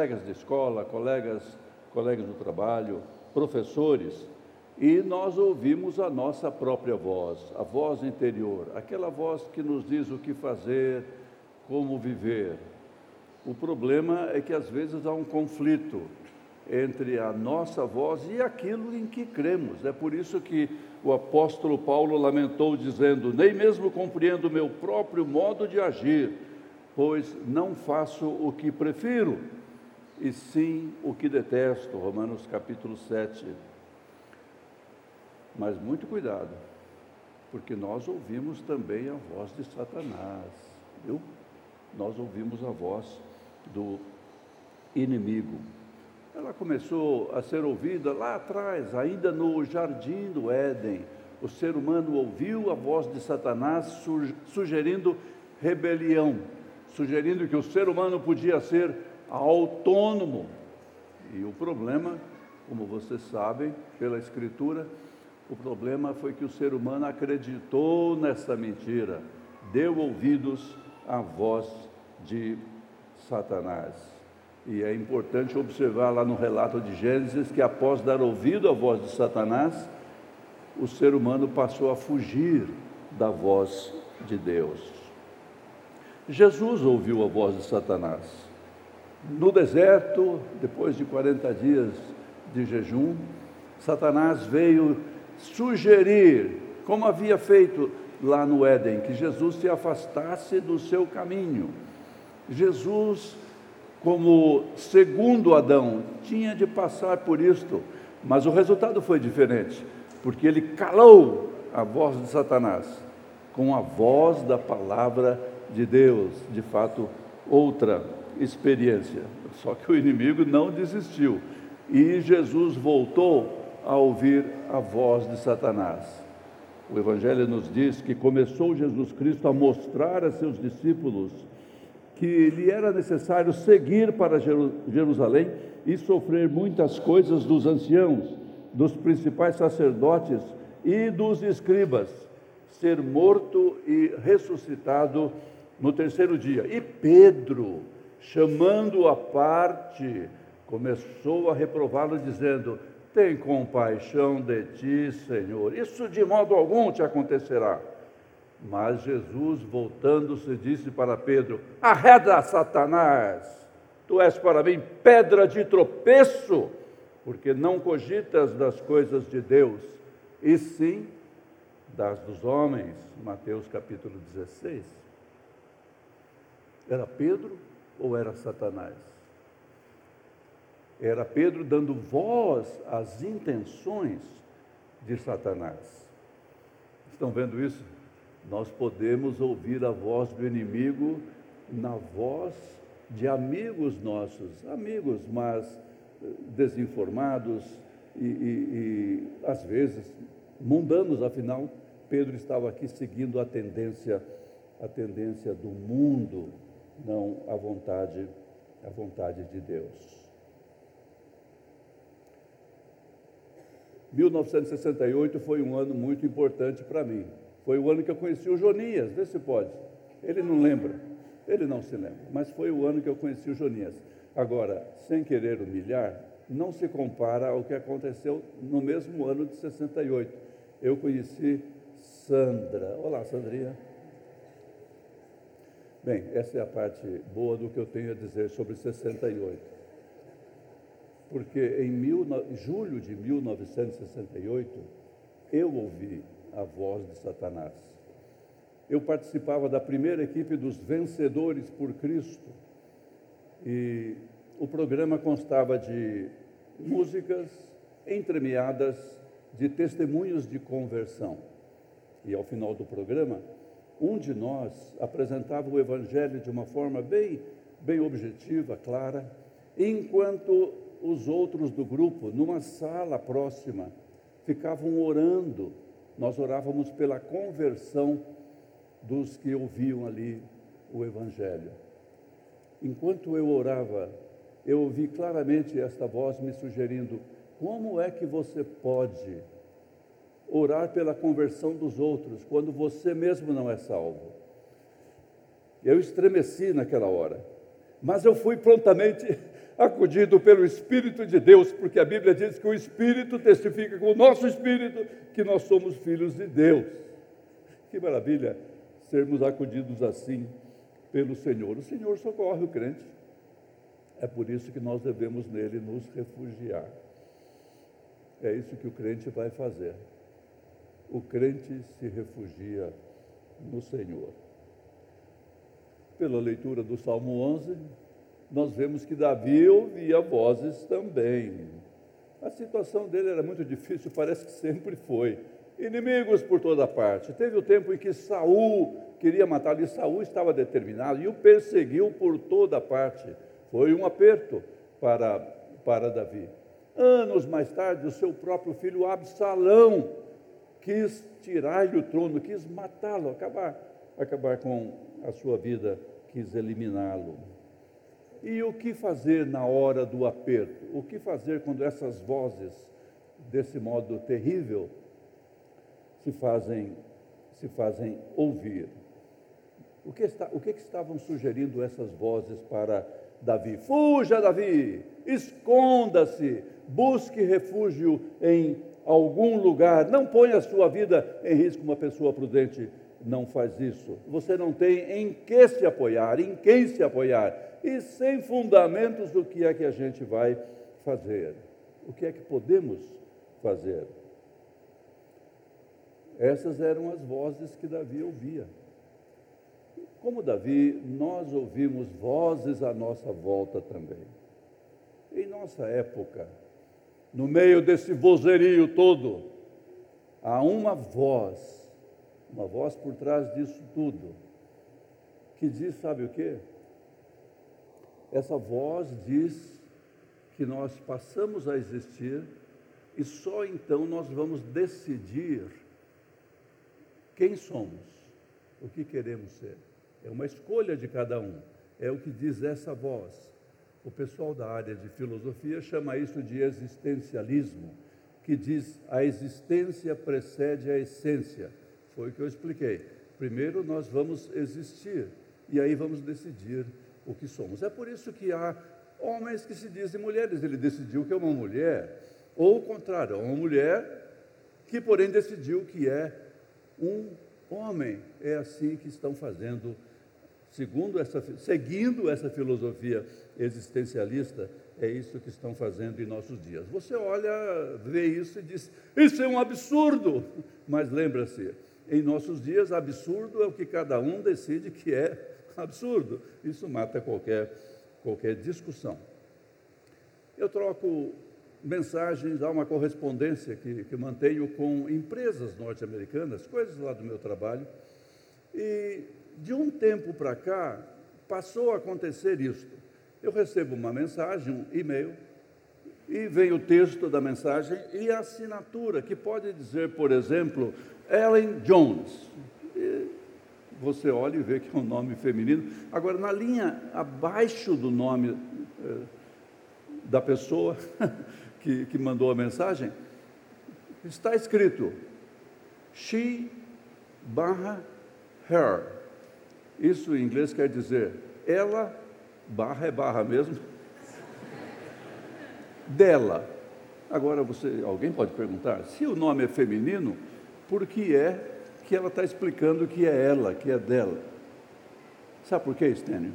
colegas de escola, colegas, colegas do trabalho, professores, e nós ouvimos a nossa própria voz, a voz interior, aquela voz que nos diz o que fazer, como viver. O problema é que às vezes há um conflito entre a nossa voz e aquilo em que cremos. É por isso que o apóstolo Paulo lamentou, dizendo: Nem mesmo compreendo o meu próprio modo de agir, pois não faço o que prefiro, e sim o que detesto. Romanos capítulo 7. Mas muito cuidado, porque nós ouvimos também a voz de Satanás, viu? Nós ouvimos a voz do inimigo. Ela começou a ser ouvida lá atrás, ainda no jardim do Éden. O ser humano ouviu a voz de Satanás sugerindo rebelião, sugerindo que o ser humano podia ser autônomo. E o problema, como vocês sabem pela Escritura, o problema foi que o ser humano acreditou nessa mentira, deu ouvidos à voz de Satanás. E é importante observar lá no relato de Gênesis que após dar ouvido à voz de Satanás, o ser humano passou a fugir da voz de Deus. Jesus ouviu a voz de Satanás. No deserto, depois de 40 dias de jejum, Satanás veio sugerir, como havia feito lá no Éden, que Jesus se afastasse do seu caminho. Jesus, como segundo Adão, tinha de passar por isto, mas o resultado foi diferente, porque ele calou a voz de Satanás com a voz da palavra de Deus, de fato, outra experiência. Só que o inimigo não desistiu e Jesus voltou a ouvir a voz de Satanás. O Evangelho nos diz que começou Jesus Cristo a mostrar a seus discípulos que lhe era necessário seguir para Jerusalém e sofrer muitas coisas dos anciãos, dos principais sacerdotes e dos escribas, ser morto e ressuscitado no terceiro dia. E Pedro, chamando-o à parte, começou a reprová-lo, dizendo: tem compaixão de ti, Senhor. Isso de modo algum te acontecerá. Mas Jesus, voltando-se, disse para Pedro: Arreda, Satanás, tu és para mim pedra de tropeço, porque não cogitas das coisas de Deus, e sim das dos homens. Mateus capítulo 16. Era Pedro ou era Satanás? Era Pedro dando voz às intenções de Satanás. Estão vendo isso? Nós podemos ouvir a voz do inimigo na voz de amigos nossos, amigos, mas eh, desinformados e, e, e às vezes mundanos, afinal, Pedro estava aqui seguindo a tendência, a tendência do mundo, não a vontade, a vontade de Deus. 1968 foi um ano muito importante para mim. Foi o ano que eu conheci o Jonias, vê se pode. Ele não lembra, ele não se lembra, mas foi o ano que eu conheci o Jonias. Agora, sem querer humilhar, não se compara ao que aconteceu no mesmo ano de 68. Eu conheci Sandra. Olá, Sandrinha. Bem, essa é a parte boa do que eu tenho a dizer sobre 68 porque em mil, julho de 1968 eu ouvi a voz de Satanás. Eu participava da primeira equipe dos Vencedores por Cristo e o programa constava de músicas entremeadas de testemunhos de conversão. E ao final do programa, um de nós apresentava o Evangelho de uma forma bem, bem objetiva, clara, enquanto os outros do grupo, numa sala próxima, ficavam orando. Nós orávamos pela conversão dos que ouviam ali o Evangelho. Enquanto eu orava, eu ouvi claramente esta voz me sugerindo: como é que você pode orar pela conversão dos outros quando você mesmo não é salvo? Eu estremeci naquela hora, mas eu fui prontamente acudido pelo Espírito de Deus, porque a Bíblia diz que o Espírito testifica com o nosso Espírito que nós somos filhos de Deus. Que maravilha sermos acudidos assim pelo Senhor. O Senhor socorre o crente. É por isso que nós devemos nele nos refugiar. É isso que o crente vai fazer. O crente se refugia no Senhor. Pela leitura do Salmo 11, nós vemos que Davi ouvia vozes também. A situação dele era muito difícil, parece que sempre foi. Inimigos por toda parte. Teve o tempo em que Saul queria matá-lo e Saul estava determinado e o perseguiu por toda parte. Foi um aperto para, para Davi. Anos mais tarde, o seu próprio filho Absalão quis tirar-lhe o trono, quis matá-lo, acabar, acabar com a sua vida, quis eliminá-lo. E o que fazer na hora do aperto? O que fazer quando essas vozes, desse modo terrível, se fazem, se fazem ouvir? O que, está, o que, que estavam sugerindo essas vozes para Davi? Fuja, Davi! Esconda-se! Busque refúgio em algum lugar. Não ponha a sua vida em risco. Uma pessoa prudente não faz isso. Você não tem em que se apoiar, em quem se apoiar e sem fundamentos do que é que a gente vai fazer. O que é que podemos fazer? Essas eram as vozes que Davi ouvia. Como Davi, nós ouvimos vozes à nossa volta também. Em nossa época, no meio desse vozerio todo, há uma voz, uma voz por trás disso tudo, que diz: sabe o que? Essa voz diz que nós passamos a existir e só então nós vamos decidir quem somos, o que queremos ser. É uma escolha de cada um, é o que diz essa voz. O pessoal da área de filosofia chama isso de existencialismo, que diz a existência precede a essência. Foi o que eu expliquei. Primeiro nós vamos existir e aí vamos decidir o que somos. É por isso que há homens que se dizem mulheres. Ele decidiu que é uma mulher, ou o contrário, é uma mulher que, porém, decidiu que é um homem. É assim que estão fazendo, essa, seguindo essa filosofia existencialista, é isso que estão fazendo em nossos dias. Você olha, vê isso e diz: Isso é um absurdo! Mas lembra-se, em nossos dias, absurdo é o que cada um decide que é absurdo. Isso mata qualquer, qualquer discussão. Eu troco mensagens, há uma correspondência que, que mantenho com empresas norte-americanas, coisas lá do meu trabalho, e de um tempo para cá passou a acontecer isto. Eu recebo uma mensagem, um e-mail, e vem o texto da mensagem e a assinatura, que pode dizer, por exemplo, Ellen Jones. E você olha e vê que é um nome feminino. Agora, na linha abaixo do nome eh, da pessoa que, que mandou a mensagem, está escrito she barra her. Isso em inglês quer dizer ela barra é barra mesmo dela. Agora você, alguém pode perguntar, se o nome é feminino, por que é que ela está explicando que é ela, que é dela. Sabe por quê, Stênio?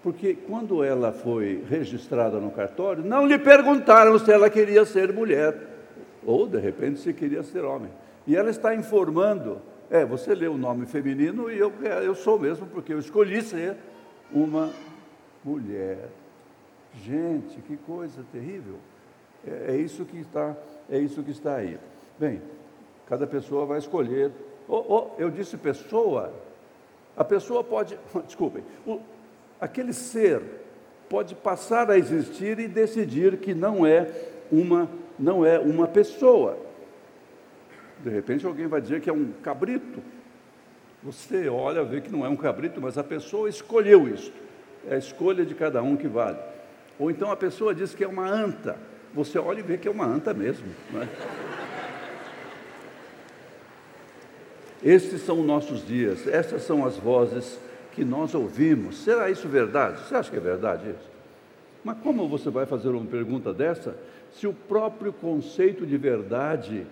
Porque quando ela foi registrada no cartório, não lhe perguntaram se ela queria ser mulher, ou de repente se queria ser homem. E ela está informando, é, você lê o nome feminino e eu, é, eu sou mesmo, porque eu escolhi ser uma mulher. Gente, que coisa terrível. É, é isso que está, é isso que está aí. Bem, cada pessoa vai escolher Oh, oh, eu disse pessoa. A pessoa pode, desculpem, o, aquele ser pode passar a existir e decidir que não é uma, não é uma pessoa. De repente alguém vai dizer que é um cabrito. Você olha, vê que não é um cabrito, mas a pessoa escolheu isso. É a escolha de cada um que vale. Ou então a pessoa diz que é uma anta. Você olha e vê que é uma anta mesmo. Não é? Estes são os nossos dias, essas são as vozes que nós ouvimos. Será isso verdade? Você acha que é verdade isso? Mas como você vai fazer uma pergunta dessa se o próprio conceito de verdade,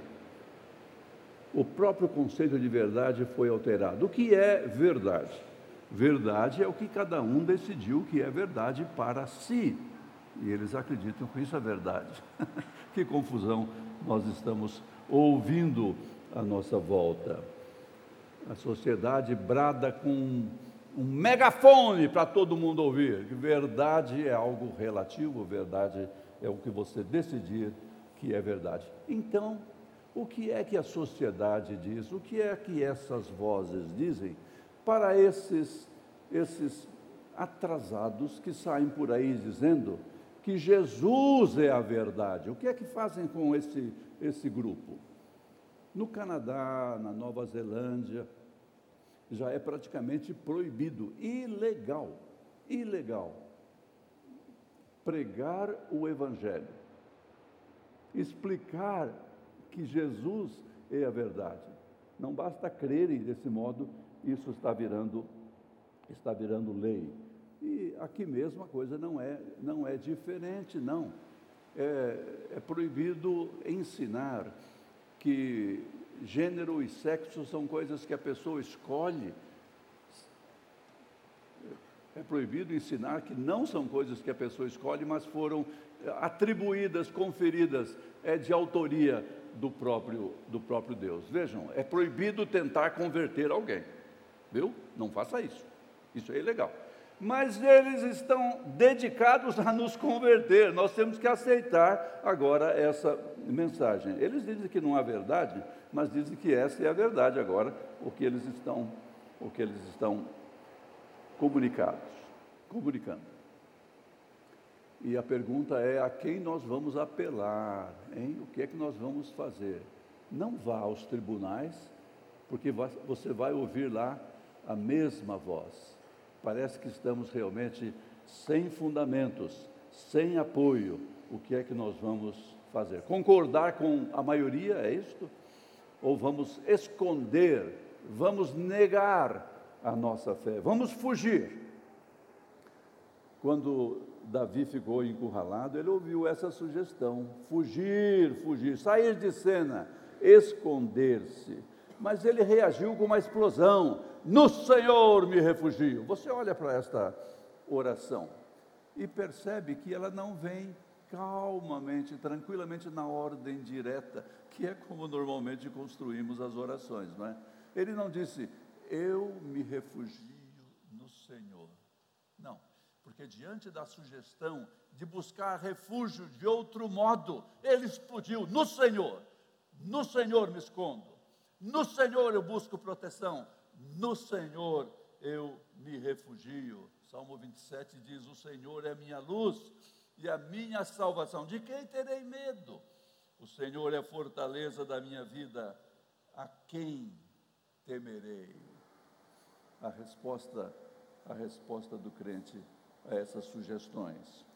o próprio conceito de verdade foi alterado? O que é verdade? Verdade é o que cada um decidiu que é verdade para si. E eles acreditam que isso é verdade. que confusão nós estamos ouvindo à nossa volta. A sociedade brada com um megafone para todo mundo ouvir. Verdade é algo relativo, verdade é o que você decidir que é verdade. Então, o que é que a sociedade diz? O que é que essas vozes dizem para esses, esses atrasados que saem por aí dizendo que Jesus é a verdade? O que é que fazem com esse, esse grupo? No Canadá, na Nova Zelândia, já é praticamente proibido, ilegal, ilegal, pregar o Evangelho, explicar que Jesus é a verdade. Não basta crerem desse modo, isso está virando, está virando lei. E aqui mesmo a coisa não é, não é diferente, não. É, é proibido ensinar que gênero e sexo são coisas que a pessoa escolhe. É proibido ensinar que não são coisas que a pessoa escolhe, mas foram atribuídas, conferidas, é de autoria do próprio, do próprio Deus. Vejam, é proibido tentar converter alguém, viu? Não faça isso. Isso é ilegal mas eles estão dedicados a nos converter. Nós temos que aceitar agora essa mensagem. Eles dizem que não há verdade, mas dizem que essa é a verdade agora, o que eles estão, o que eles estão comunicados, comunicando. E a pergunta é a quem nós vamos apelar, hein? O que é que nós vamos fazer? Não vá aos tribunais, porque você vai ouvir lá a mesma voz Parece que estamos realmente sem fundamentos, sem apoio. O que é que nós vamos fazer? Concordar com a maioria, é isto? Ou vamos esconder, vamos negar a nossa fé, vamos fugir? Quando Davi ficou encurralado, ele ouviu essa sugestão: fugir, fugir, sair de cena, esconder-se. Mas ele reagiu com uma explosão: no Senhor me refugio. Você olha para esta oração e percebe que ela não vem calmamente, tranquilamente na ordem direta, que é como normalmente construímos as orações, não é? Ele não disse, eu me refugio no Senhor. Não, porque diante da sugestão de buscar refúgio de outro modo, ele explodiu no Senhor. No Senhor me escondo. No Senhor eu busco proteção no Senhor eu me refugio. Salmo 27 diz: O Senhor é minha luz e a minha salvação. De quem terei medo? O Senhor é a fortaleza da minha vida. A quem temerei? A resposta, a resposta do crente a essas sugestões.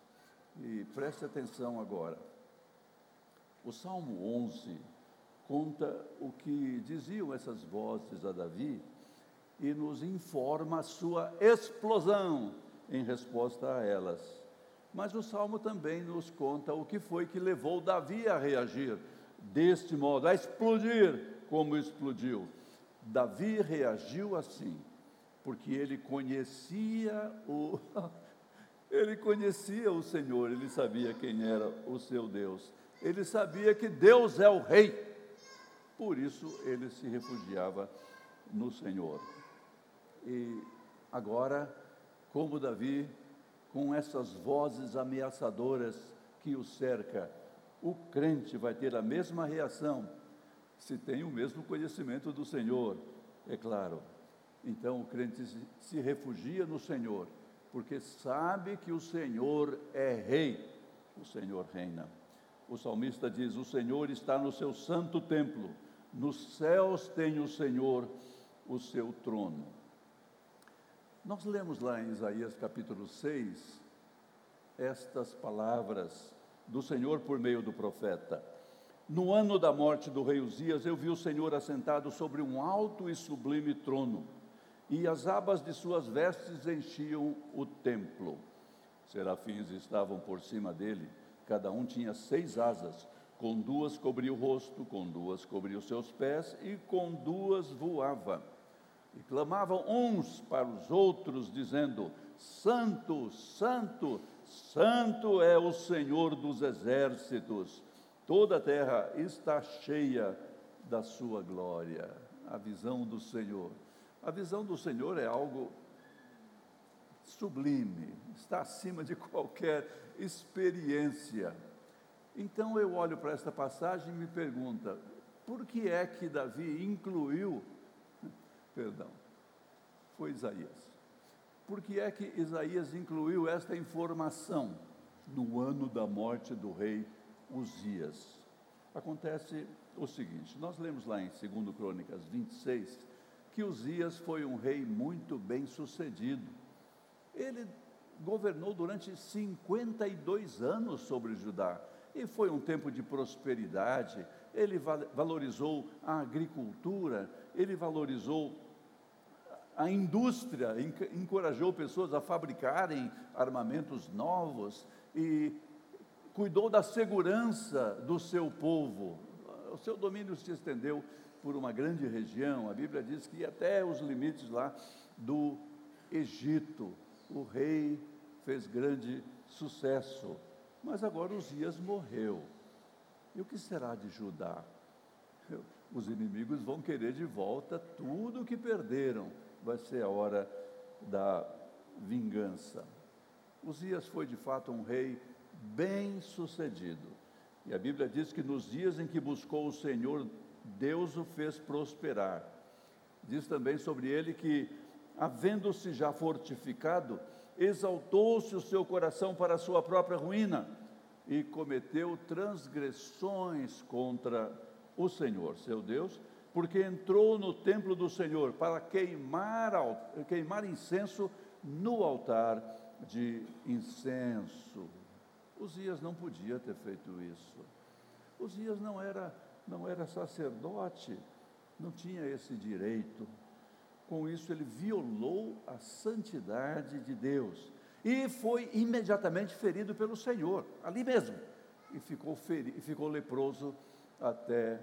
E preste atenção agora. O Salmo 11 conta o que diziam essas vozes a Davi e nos informa a sua explosão em resposta a elas. Mas o salmo também nos conta o que foi que levou Davi a reagir deste modo, a explodir como explodiu. Davi reagiu assim, porque ele conhecia o ele conhecia o Senhor, ele sabia quem era o seu Deus. Ele sabia que Deus é o rei. Por isso ele se refugiava no Senhor. E agora, como Davi, com essas vozes ameaçadoras que o cerca, o crente vai ter a mesma reação se tem o mesmo conhecimento do Senhor, é claro. Então o crente se refugia no Senhor, porque sabe que o Senhor é rei, o Senhor reina. O salmista diz: O Senhor está no seu santo templo, nos céus tem o Senhor o seu trono. Nós lemos lá em Isaías capítulo 6 estas palavras do Senhor por meio do profeta. No ano da morte do rei Uzias, eu vi o Senhor assentado sobre um alto e sublime trono, e as abas de suas vestes enchiam o templo. Serafins estavam por cima dele, cada um tinha seis asas, com duas cobria o rosto, com duas cobria os seus pés e com duas voava. E clamavam uns para os outros, dizendo: Santo, Santo, Santo é o Senhor dos exércitos, toda a terra está cheia da sua glória. A visão do Senhor. A visão do Senhor é algo sublime, está acima de qualquer experiência. Então eu olho para esta passagem e me pergunta: por que é que Davi incluiu, perdão, foi Isaías. Por que é que Isaías incluiu esta informação no ano da morte do rei Uzias? Acontece o seguinte: nós lemos lá em 2 Crônicas 26 que Uzias foi um rei muito bem sucedido. Ele governou durante 52 anos sobre Judá e foi um tempo de prosperidade. Ele valorizou a agricultura, ele valorizou a indústria, encorajou pessoas a fabricarem armamentos novos e cuidou da segurança do seu povo. O seu domínio se estendeu por uma grande região, a Bíblia diz que até os limites lá do Egito. O rei fez grande sucesso, mas agora Uzias morreu. E o que será de Judá? Os inimigos vão querer de volta tudo o que perderam. Vai ser a hora da vingança. Uzias foi de fato um rei bem sucedido. E a Bíblia diz que nos dias em que buscou o Senhor, Deus o fez prosperar. Diz também sobre ele que, havendo-se já fortificado, exaltou-se o seu coração para a sua própria ruína e cometeu transgressões contra o Senhor, seu Deus, porque entrou no templo do Senhor para queimar, queimar incenso no altar de incenso. Uzias não podia ter feito isso. Uzias não era, não era sacerdote, não tinha esse direito. Com isso, ele violou a santidade de Deus e foi imediatamente ferido pelo Senhor, ali mesmo, e ficou, feri, e ficou leproso até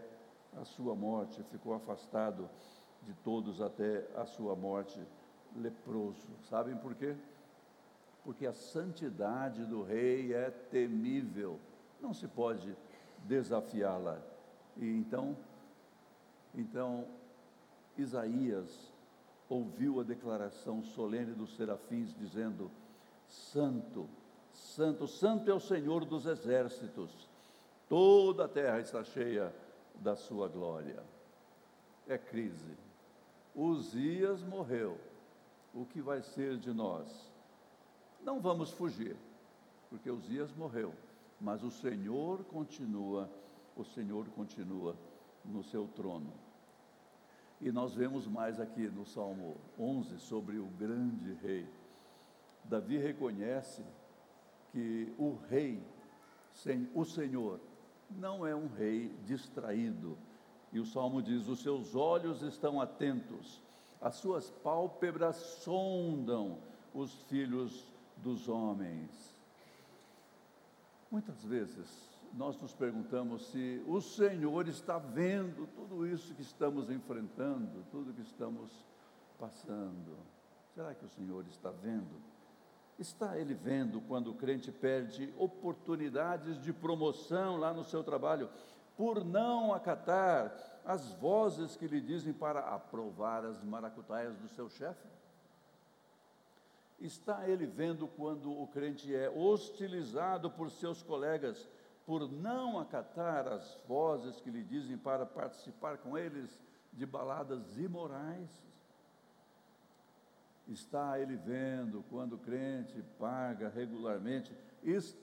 a sua morte, ficou afastado de todos até a sua morte, leproso. Sabem por quê? porque a santidade do rei é temível, não se pode desafiá-la. E então, então Isaías ouviu a declaração solene dos serafins dizendo: Santo, Santo, Santo é o Senhor dos exércitos, toda a terra está cheia da sua glória. É crise. Uzias morreu. O que vai ser de nós? Não vamos fugir, porque Uzias morreu, mas o Senhor continua, o Senhor continua no seu trono. E nós vemos mais aqui no Salmo 11 sobre o grande rei. Davi reconhece que o rei, o Senhor, não é um rei distraído. E o salmo diz: os seus olhos estão atentos, as suas pálpebras sondam os filhos dos homens. Muitas vezes nós nos perguntamos se o Senhor está vendo tudo isso que estamos enfrentando, tudo que estamos passando. Será que o Senhor está vendo? Está Ele vendo quando o crente perde oportunidades de promoção lá no seu trabalho, por não acatar as vozes que lhe dizem para aprovar as maracutaias do seu chefe? Está ele vendo quando o crente é hostilizado por seus colegas por não acatar as vozes que lhe dizem para participar com eles de baladas imorais? Está ele vendo quando o crente paga regularmente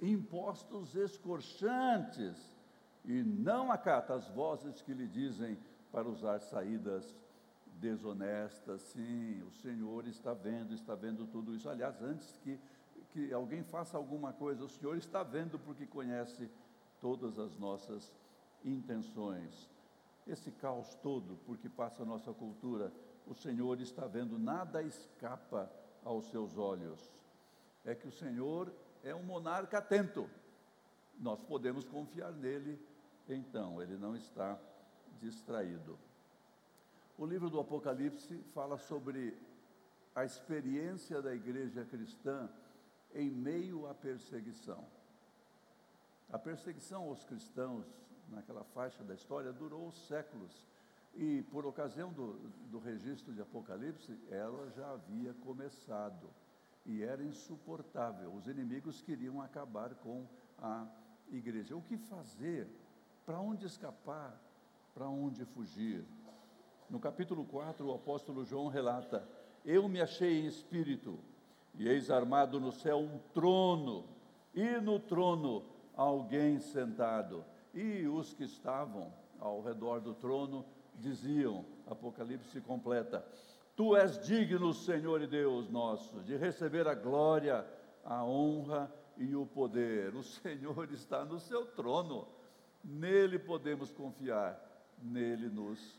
impostos escorchantes e não acata as vozes que lhe dizem para usar saídas desonesta, sim, o Senhor está vendo, está vendo tudo isso. Aliás, antes que, que alguém faça alguma coisa, o Senhor está vendo porque conhece todas as nossas intenções. Esse caos todo, porque passa a nossa cultura, o Senhor está vendo, nada escapa aos seus olhos. É que o Senhor é um monarca atento. Nós podemos confiar nele, então, ele não está distraído. O livro do Apocalipse fala sobre a experiência da igreja cristã em meio à perseguição. A perseguição aos cristãos naquela faixa da história durou séculos e, por ocasião do, do registro de Apocalipse, ela já havia começado e era insuportável. Os inimigos queriam acabar com a igreja. O que fazer? Para onde escapar? Para onde fugir? No capítulo 4, o apóstolo João relata: Eu me achei em espírito, e eis armado no céu um trono, e no trono alguém sentado. E os que estavam ao redor do trono diziam, Apocalipse completa: Tu és digno, Senhor e Deus nosso, de receber a glória, a honra e o poder. O Senhor está no seu trono, nele podemos confiar, nele nos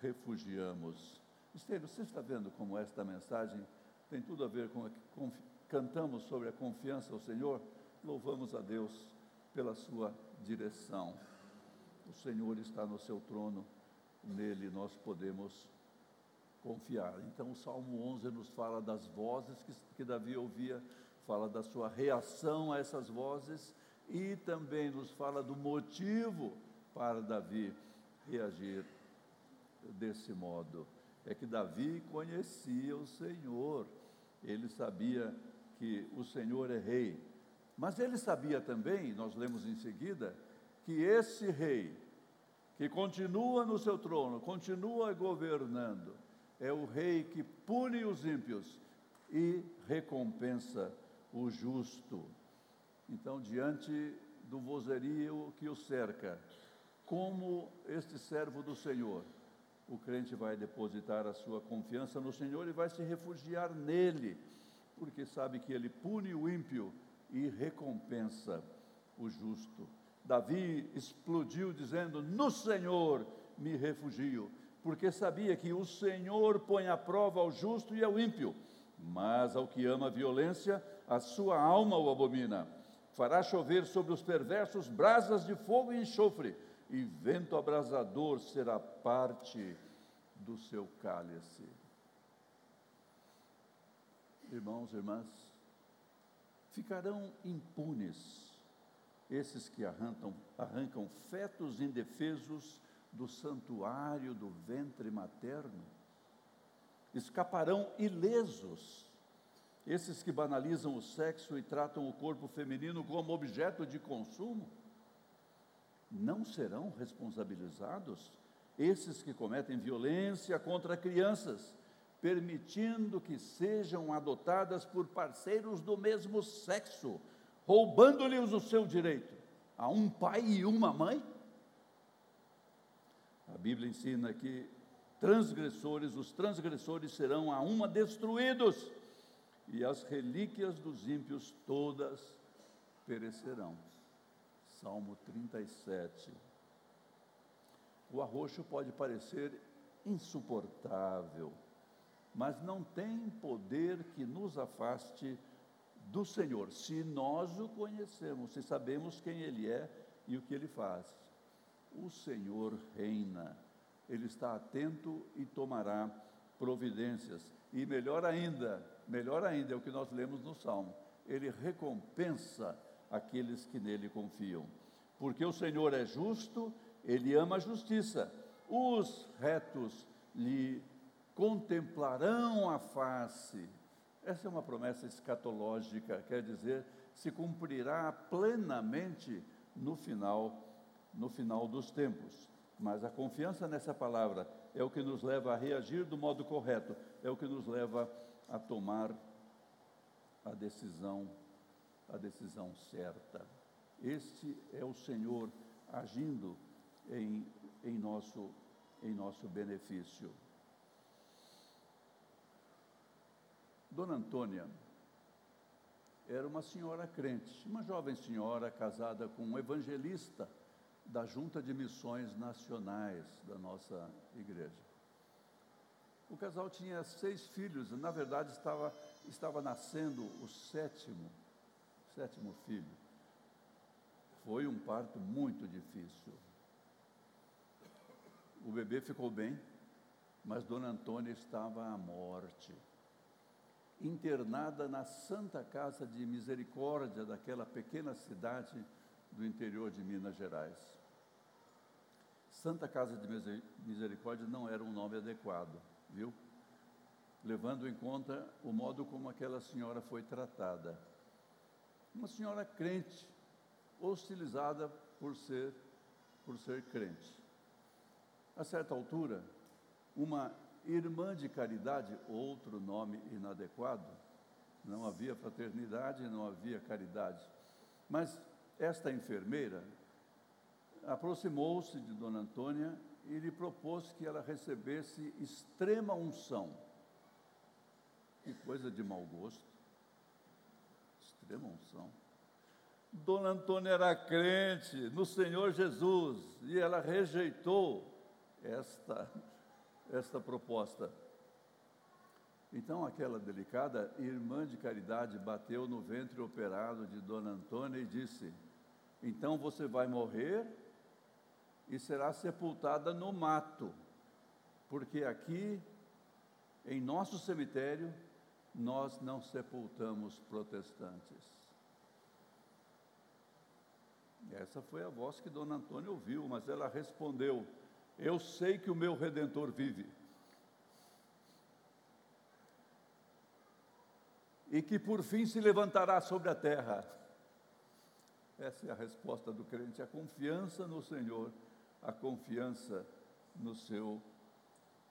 refugiamos. Esteiro, você está vendo como esta mensagem tem tudo a ver com a que cantamos sobre a confiança ao Senhor? Louvamos a Deus pela sua direção. O Senhor está no seu trono nele nós podemos confiar. Então, o Salmo 11 nos fala das vozes que, que Davi ouvia, fala da sua reação a essas vozes e também nos fala do motivo para Davi reagir desse modo. É que Davi conhecia o Senhor, ele sabia que o Senhor é rei, mas ele sabia também, nós lemos em seguida, que esse rei, que continua no seu trono, continua governando. É o rei que pune os ímpios e recompensa o justo. Então, diante do vozerio que o cerca, como este servo do Senhor, o crente vai depositar a sua confiança no Senhor e vai se refugiar nele, porque sabe que ele pune o ímpio e recompensa o justo. Davi explodiu dizendo: No Senhor me refugio, porque sabia que o Senhor põe à prova ao justo e ao ímpio, mas ao que ama a violência, a sua alma o abomina. Fará chover sobre os perversos brasas de fogo e enxofre, e vento abrasador será parte do seu cálice. Irmãos e irmãs, ficarão impunes esses que arrancam, arrancam fetos indefesos do santuário do ventre materno, escaparão ilesos. Esses que banalizam o sexo e tratam o corpo feminino como objeto de consumo, não serão responsabilizados. Esses que cometem violência contra crianças, permitindo que sejam adotadas por parceiros do mesmo sexo, roubando-lhes o seu direito a um pai e uma mãe? A Bíblia ensina que transgressores, os transgressores serão a uma destruídos, e as relíquias dos ímpios todas perecerão. Salmo 37. O arroxo pode parecer insuportável, mas não tem poder que nos afaste do Senhor, se nós o conhecemos, se sabemos quem Ele é e o que Ele faz. O Senhor reina, Ele está atento e tomará providências. E melhor ainda, melhor ainda é o que nós lemos no Salmo, Ele recompensa aqueles que nele confiam. Porque o Senhor é justo, Ele ama a justiça, os retos lhe contemplarão a face essa é uma promessa escatológica, quer dizer, se cumprirá plenamente no final, no final dos tempos. Mas a confiança nessa palavra é o que nos leva a reagir do modo correto, é o que nos leva a tomar a decisão, a decisão certa. Este é o Senhor agindo em, em, nosso, em nosso benefício. Dona Antônia era uma senhora crente, uma jovem senhora casada com um evangelista da Junta de Missões Nacionais da nossa igreja. O casal tinha seis filhos, na verdade estava, estava nascendo o sétimo, sétimo filho. Foi um parto muito difícil. O bebê ficou bem, mas Dona Antônia estava à morte. Internada na Santa Casa de Misericórdia daquela pequena cidade do interior de Minas Gerais. Santa Casa de Misericórdia não era um nome adequado, viu? Levando em conta o modo como aquela senhora foi tratada. Uma senhora crente, hostilizada por ser por ser crente. A certa altura, uma irmã de caridade, outro nome inadequado, não havia fraternidade, não havia caridade. Mas esta enfermeira aproximou-se de Dona Antônia e lhe propôs que ela recebesse extrema unção. Que coisa de mau gosto. Extrema unção. Dona Antônia era crente no Senhor Jesus e ela rejeitou esta, esta proposta. Então, aquela delicada irmã de caridade bateu no ventre operado de Dona Antônia e disse: Então você vai morrer e será sepultada no mato, porque aqui, em nosso cemitério, nós não sepultamos protestantes. Essa foi a voz que Dona Antônia ouviu, mas ela respondeu: Eu sei que o meu redentor vive. E que por fim se levantará sobre a terra. Essa é a resposta do crente, a confiança no Senhor a confiança no seu,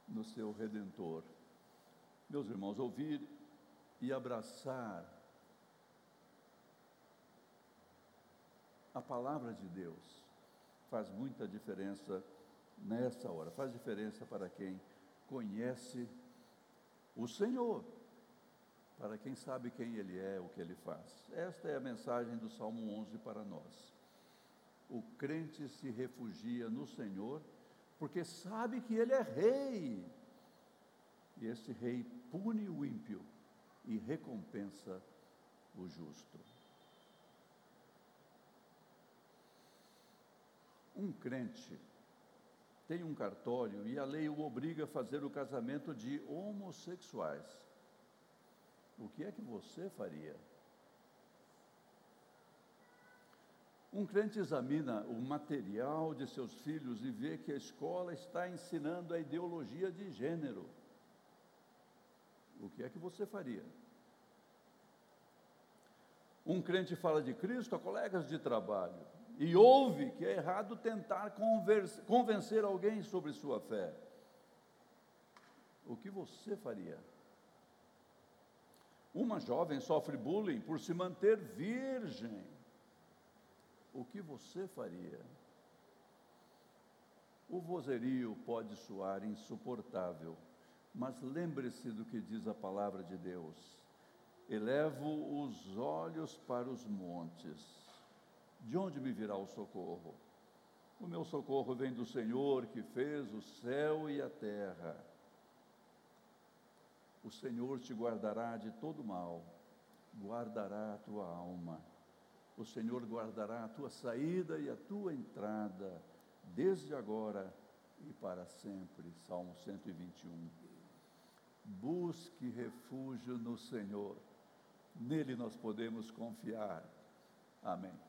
no seu redentor. Meus irmãos, ouvir e abraçar a palavra de Deus faz muita diferença nessa hora, faz diferença para quem conhece o Senhor, para quem sabe quem Ele é, o que Ele faz. Esta é a mensagem do Salmo 11 para nós o crente se refugia no Senhor, porque sabe que Ele é rei. E esse rei pune o ímpio e recompensa o justo. Um crente tem um cartório e a lei o obriga a fazer o casamento de homossexuais. O que é que você faria? Um crente examina o material de seus filhos e vê que a escola está ensinando a ideologia de gênero. O que é que você faria? Um crente fala de Cristo a colegas de trabalho e ouve que é errado tentar convencer alguém sobre sua fé. O que você faria? Uma jovem sofre bullying por se manter virgem o que você faria? O vozerio pode soar insuportável, mas lembre-se do que diz a palavra de Deus. Elevo os olhos para os montes. De onde me virá o socorro? O meu socorro vem do Senhor que fez o céu e a terra. O Senhor te guardará de todo mal, guardará a tua alma o Senhor guardará a tua saída e a tua entrada, desde agora e para sempre. Salmo 121. Busque refúgio no Senhor, nele nós podemos confiar. Amém.